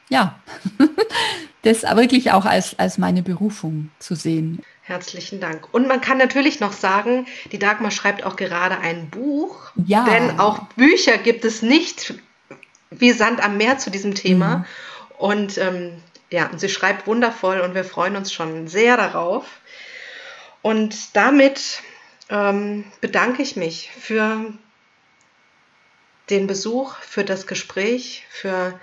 ja, das wirklich auch als, als meine Berufung zu sehen. Herzlichen Dank. Und man kann natürlich noch sagen, die Dagmar schreibt auch gerade ein Buch, ja. denn auch Bücher gibt es nicht wie Sand am Meer zu diesem Thema. Mhm. Und ähm, ja, sie schreibt wundervoll und wir freuen uns schon sehr darauf. Und damit ähm, bedanke ich mich für den Besuch, für das Gespräch, für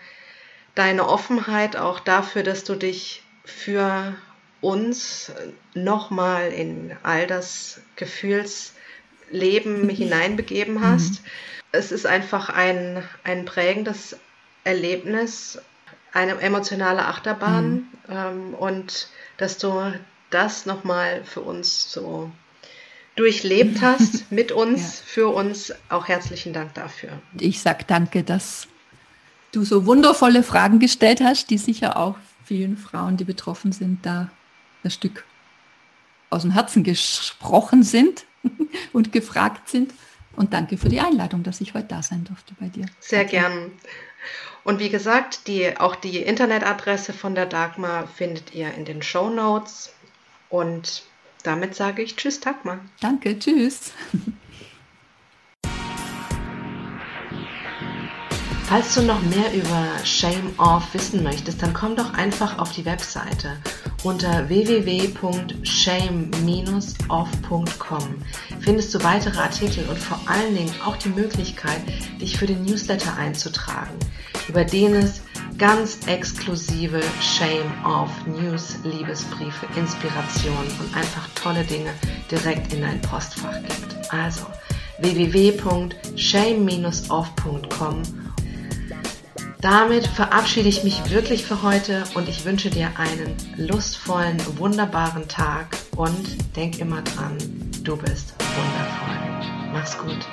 deine Offenheit, auch dafür, dass du dich für uns nochmal in all das Gefühlsleben mhm. hineinbegeben hast. Mhm. Es ist einfach ein, ein prägendes Erlebnis, eine emotionale Achterbahn mhm. ähm, und dass du das nochmal für uns so durchlebt hast, mit uns, ja. für uns. Auch herzlichen Dank dafür. Ich sage danke, dass du so wundervolle Fragen gestellt hast, die sicher auch vielen Frauen, die betroffen sind, da ein Stück aus dem Herzen gesprochen sind und gefragt sind. Und danke für die Einladung, dass ich heute da sein durfte bei dir. Sehr okay. gern. Und wie gesagt, die, auch die Internetadresse von der Dagmar findet ihr in den Show Notes. Und damit sage ich Tschüss, Dagmar. Danke, tschüss. Falls du noch mehr über Shame Off wissen möchtest, dann komm doch einfach auf die Webseite unter www.shame-off.com findest du weitere Artikel und vor allen Dingen auch die Möglichkeit, dich für den Newsletter einzutragen, über den es ganz exklusive Shame Off News, Liebesbriefe, Inspirationen und einfach tolle Dinge direkt in dein Postfach gibt. Also www.shame-off.com damit verabschiede ich mich wirklich für heute und ich wünsche dir einen lustvollen, wunderbaren Tag und denk immer dran, du bist wundervoll. Mach's gut.